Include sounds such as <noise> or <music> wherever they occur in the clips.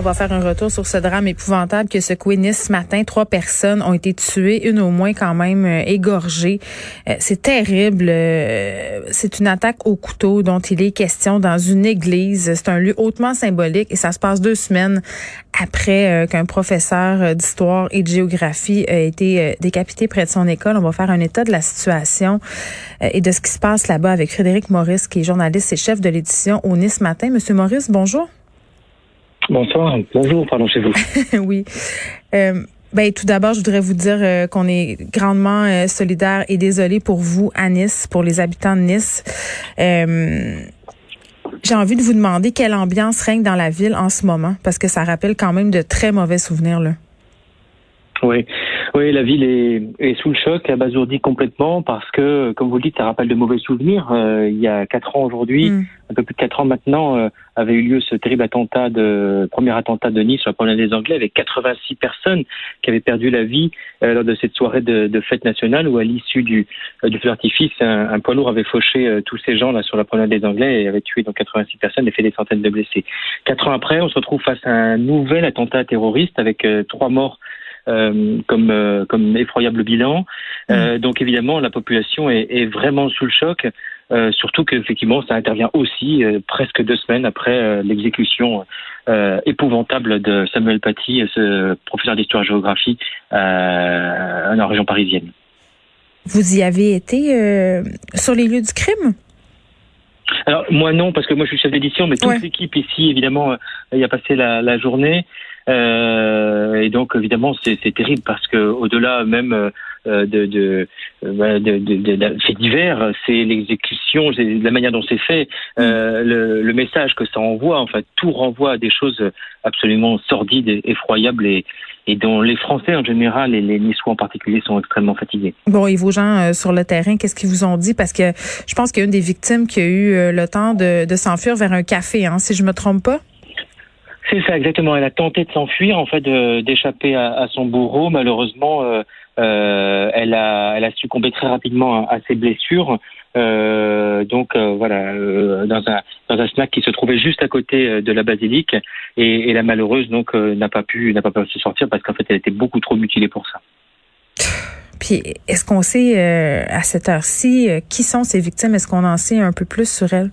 On va faire un retour sur ce drame épouvantable que secoué Nice ce matin. Trois personnes ont été tuées, une au moins quand même euh, égorgée. Euh, c'est terrible. Euh, c'est une attaque au couteau dont il est question dans une église. C'est un lieu hautement symbolique et ça se passe deux semaines après qu'un professeur d'histoire et de géographie a été décapité près de son école. On va faire un état de la situation et de ce qui se passe là-bas avec Frédéric Maurice, qui est journaliste et chef de l'édition au Nice Matin. Monsieur Maurice, bonjour. Bonsoir, bonjour, pardon chez vous. <laughs> oui. Euh, ben, tout d'abord, je voudrais vous dire euh, qu'on est grandement euh, solidaires et désolé pour vous à Nice, pour les habitants de Nice. Euh, j'ai envie de vous demander quelle ambiance règne dans la ville en ce moment, parce que ça rappelle quand même de très mauvais souvenirs. Là. Oui, oui, la ville est, est, sous le choc, abasourdie complètement parce que, comme vous le dites, ça rappelle de mauvais souvenirs. Euh, il y a quatre ans aujourd'hui, mm. un peu plus de quatre ans maintenant, euh, avait eu lieu ce terrible attentat de premier attentat de Nice sur la promenade des Anglais avec 86 personnes qui avaient perdu la vie euh, lors de cette soirée de, de, fête nationale où, à l'issue du, du feu d'artifice, un, un, poids lourd avait fauché tous ces gens là sur la promenade des Anglais et avait tué donc 86 personnes et fait des centaines de blessés. Quatre ans après, on se retrouve face à un nouvel attentat terroriste avec trois morts euh, comme euh, comme effroyable bilan. Euh, mm. donc évidemment, la population est, est, vraiment sous le choc. Euh, surtout qu'effectivement, ça intervient aussi presque deux semaines après l'exécution épouvantable de Samuel Paty, ce professeur d'histoire-géographie dans la région parisienne. Vous y avez été sur les lieux du crime? Alors moi non parce que moi je suis chef d'édition, mais toute l'équipe ici évidemment y a passé la, la journée. Euh, et donc évidemment c'est terrible parce que au-delà même euh, de, de, euh, de, de, de faits divers, c'est l'exécution, c'est la manière dont c'est fait, euh, le, le, message que ça envoie. En fait, tout renvoie à des choses absolument sordides, et effroyables et, et dont les Français en général et les Niçois en particulier sont extrêmement fatigués. Bon, et vos gens sur le terrain, qu'est-ce qu'ils vous ont dit? Parce que je pense qu'il y a une des victimes qui a eu le temps de, de s'enfuir vers un café, hein, si je me trompe pas. C'est ça, exactement. Elle a tenté de s'enfuir, en fait, d'échapper à, son bourreau. Malheureusement, euh, euh, elle, a, succombé très rapidement à, ses blessures. Euh, donc voilà, dans un dans un snack qui se trouvait juste à côté de la basilique, et, et la malheureuse donc n'a pas pu n'a pas pu se sortir parce qu'en fait elle était beaucoup trop mutilée pour ça. Puis est-ce qu'on sait à cette heure-ci qui sont ces victimes? Est-ce qu'on en sait un peu plus sur elles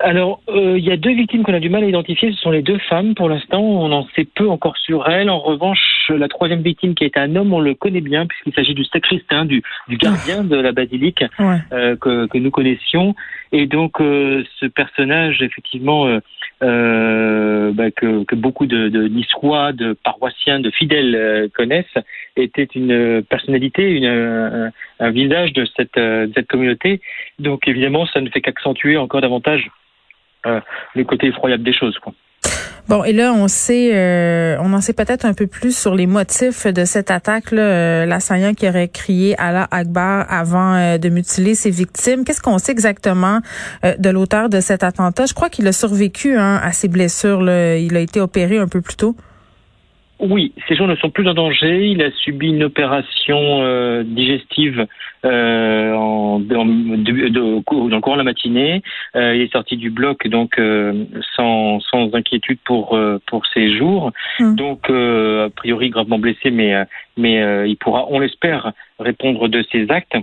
alors, euh, il y a deux victimes qu'on a du mal à identifier. Ce sont les deux femmes. Pour l'instant, on en sait peu encore sur elles. En revanche, la troisième victime, qui est un homme, on le connaît bien puisqu'il s'agit du sacristain, du, du gardien de la basilique euh, que, que, nous connaissions. Et donc, euh, ce personnage, effectivement, euh, euh, bah, que, que, beaucoup de, de Niçois, de paroissiens, de fidèles connaissent, était une personnalité, une, un, un visage de cette, de cette communauté. Donc, évidemment, ça ne fait qu'accentuer encore davantage euh, effroyable des choses. Bon, et là, on sait, euh, on en sait peut-être un peu plus sur les motifs de cette attaque. Euh, l'assaillant qui aurait crié Allah Akbar avant euh, de mutiler ses victimes. Qu'est-ce qu'on sait exactement de l'auteur de cet attentat? Je crois qu'il a survécu hein, à ses blessures. Il a été opéré un peu plus tôt. Oui, ces gens ne sont plus en danger. Il a subi une opération euh, digestive euh, en, en de, de, dans le courant de la matinée. Euh, il est sorti du bloc donc sans, sans inquiétude pour pour ses jours. Hum. Donc a priori gravement blessé, mais mais il pourra, on l'espère, répondre de ses actes.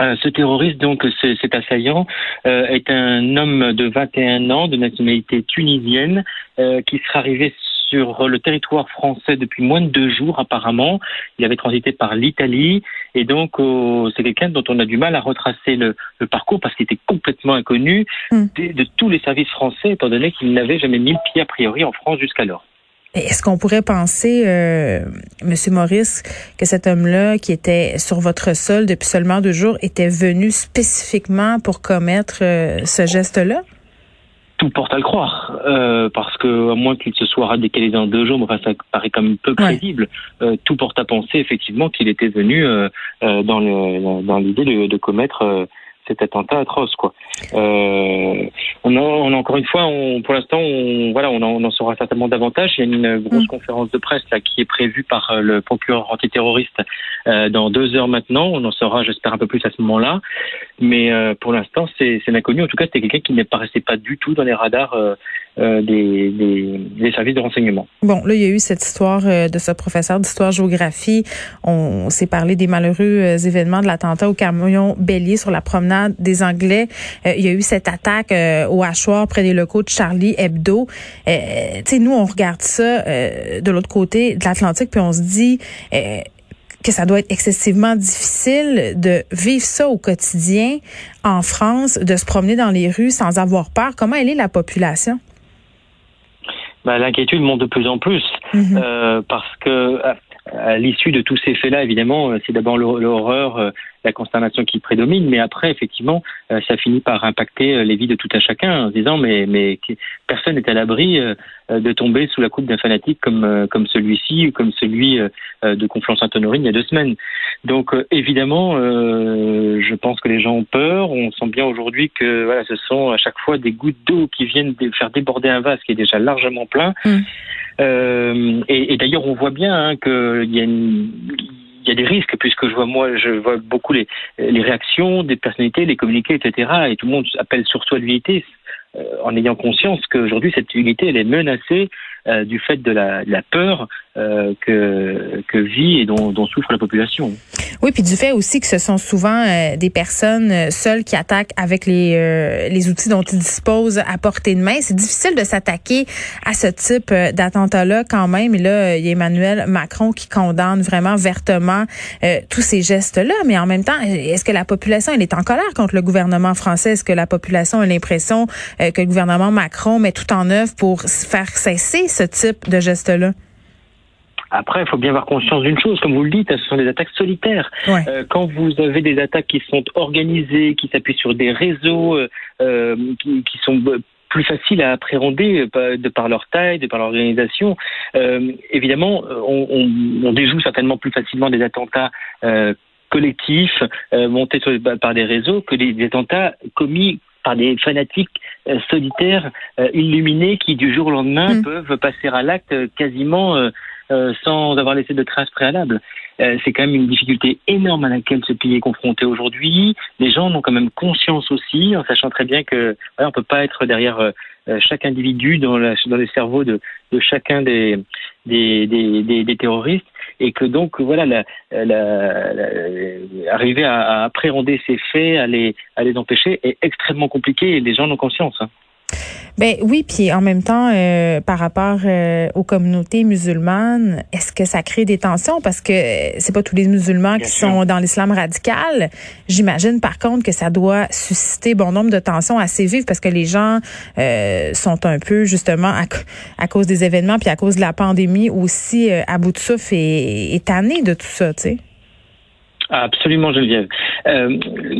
ce terroriste, donc cet assaillant, est un homme de 21 ans de nationalité tunisienne qui sera arrivé sur le territoire français depuis moins de deux jours apparemment. Il avait transité par l'Italie et donc euh, c'est quelqu'un dont on a du mal à retracer le, le parcours parce qu'il était complètement inconnu mm. de, de, tous les services français étant donné qu'il n'avait jamais mis le pied a priori en France jusqu'alors. Est-ce qu'on pourrait penser, euh, Monsieur Maurice, que cet homme-là, qui était sur votre sol depuis seulement deux jours, était venu spécifiquement pour commettre euh, ce geste-là? Tout porte à le croire, euh, parce que à moins qu'il se soit radicalisé en deux jours, enfin ça paraît quand même peu crédible. Euh, tout porte à penser effectivement qu'il était venu euh, euh dans le dans l'idée de, de, commettre euh, cet attentat atroce. Quoi. Euh, on, a, on a encore une fois, on, pour l'instant, on, voilà, on en, on en, saura certainement davantage. Il y a une grosse mm. conférence de presse là qui est prévue par euh, le procureur antiterroriste euh, dans deux heures maintenant. On en saura, j'espère, un peu plus à ce moment-là. Mais euh, pour l'instant, c'est inconnu. En tout cas, c'était quelqu'un qui ne paraissait pas du tout dans les radars euh, euh, des, services de renseignement. Bon, là, il y a eu cette histoire de ce professeur d'histoire-géographie. On s'est parlé des malheureux événements de l'attentat au camion Bélier sur la promenade des Anglais. il y a eu cette attaque au hachoir près des locaux de Charlie Hebdo. tu sais, nous, on regarde ça de l'autre côté de l'Atlantique, puis on se dit que ça doit être excessivement difficile de vivre ça au quotidien en France, de se promener dans les rues sans avoir peur. Comment elle est la population? Ben, L'inquiétude monte de plus en plus mm-hmm. euh, parce que à l'issue de tous ces faits-là, évidemment, euh, c'est d'abord l'horreur, euh, la consternation qui prédomine, mais après, effectivement, euh, ça finit par impacter les vies de tout à chacun en disant mais, mais personne n'est à l'abri de tomber sous la coupe d'un fanatique comme, comme celui-ci ou comme celui de Conflans-Sainte-Honorine il y a deux semaines. Donc, évidemment, je pense que les gens ont peur. On sent bien aujourd'hui que voilà, ce sont à chaque fois des gouttes d'eau qui viennent faire déborder un vase qui est déjà largement plein. Mmh. Euh, et, et d'ailleurs, on voit bien hein, qu'il y a une il y a des risques puisque je vois moi je vois beaucoup les, les réactions des personnalités, les communiqués, etc. Et tout le monde appelle surtout à l'unité euh, en ayant conscience qu'aujourd'hui cette unité elle est menacée euh, du fait de la, de la peur euh, que, vit et dont, souffre la population. Oui, puis du fait aussi que ce sont souvent euh, des personnes euh, seules qui attaquent avec les, euh, les outils dont ils disposent à portée de main. C'est difficile de s'attaquer à ce type d'attentat-là quand même. Et là, il y a Emmanuel Macron qui condamne vraiment vertement tous ces gestes-là. Mais en même temps, est-ce que la population elle est en colère contre le gouvernement français? Est-ce que la population a l'impression que le gouvernement Macron met tout en œuvre pour faire cesser ce type de gestes-là? Après, il faut bien avoir conscience d'une chose, comme vous le dites, ce sont des attaques solitaires. Euh, quand vous avez des attaques qui sont organisées, qui s'appuient sur des réseaux euh, euh qui, qui, sont plus faciles à appréhender euh, de par leur taille, de par l'organisation, euh, évidemment, on, on, on, déjoue certainement plus facilement des attentats collectifs montés sur, par des réseaux que des, des attentats commis par des fanatiques solitaires illuminés qui du jour au lendemain mm. peuvent passer à l'acte quasiment euh, sans avoir laissé de traces préalables. Euh, c'est quand même une difficulté énorme à laquelle ce pays est confronté aujourd'hui. Les gens ont quand même conscience aussi, en sachant très bien que voilà, on peut pas être derrière euh, chaque individu dans, la, dans les cerveaux de, de chacun des des, des, des, terroristes et que donc voilà la, la, arriver à, à, appréhender ces faits, à les, à les empêcher est extrêmement compliqué et les gens en ont conscience. Hein. Ben oui, puis en même temps, euh, par rapport euh, aux communautés musulmanes, est-ce que ça crée des tensions? Parce que euh, c'est pas tous les musulmans qui sont dans l'islam radical. J'imagine par contre que ça doit susciter bon nombre de tensions assez vives parce que les gens sont un peu justement à, cause des événements puis à cause de la pandémie aussi à bout de souffle et, et tannés de tout ça, tu sais. Absolument, Geneviève. Euh,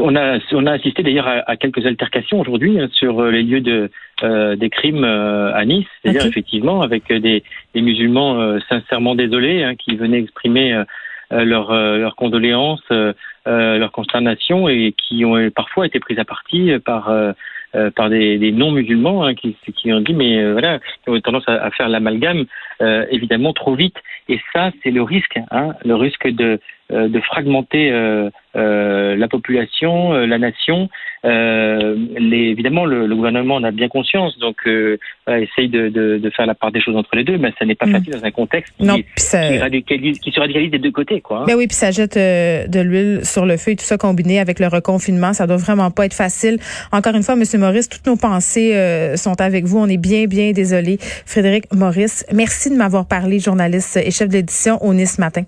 on a on a assisté d'ailleurs à, quelques altercations aujourd'hui hein, sur euh, les lieux de euh, des crimes euh, à Nice, c'est-à-dire effectivement avec des, des musulmans sincèrement désolés hein, qui venaient exprimer leurs leur condoléances, leur consternation et qui ont parfois été pris à partie par par des, des non-musulmans hein, qui, qui ont dit mais voilà qui ont tendance à, à faire l'amalgame évidemment trop vite. Et ça c'est le risque hein, le risque de euh, de fragmenter euh, euh, la population, la nation. Les, évidemment, le, le, gouvernement en a bien conscience, donc essaye de, de, de, faire la part des choses entre les deux, mais ça n'est pas mm. facile dans un contexte qui, qui, radicalise, qui, se radicalise des deux côtés. Quoi, hein. Ben oui, puis ça jette de l'huile sur le feu et tout ça combiné avec le reconfinement, ça doit vraiment pas être facile. Encore une fois, Monsieur Maurice, toutes nos pensées sont avec vous. On est bien, bien désolé. Frédéric Maurice, merci de m'avoir parlé, journaliste et chef d'édition au Nice Matin.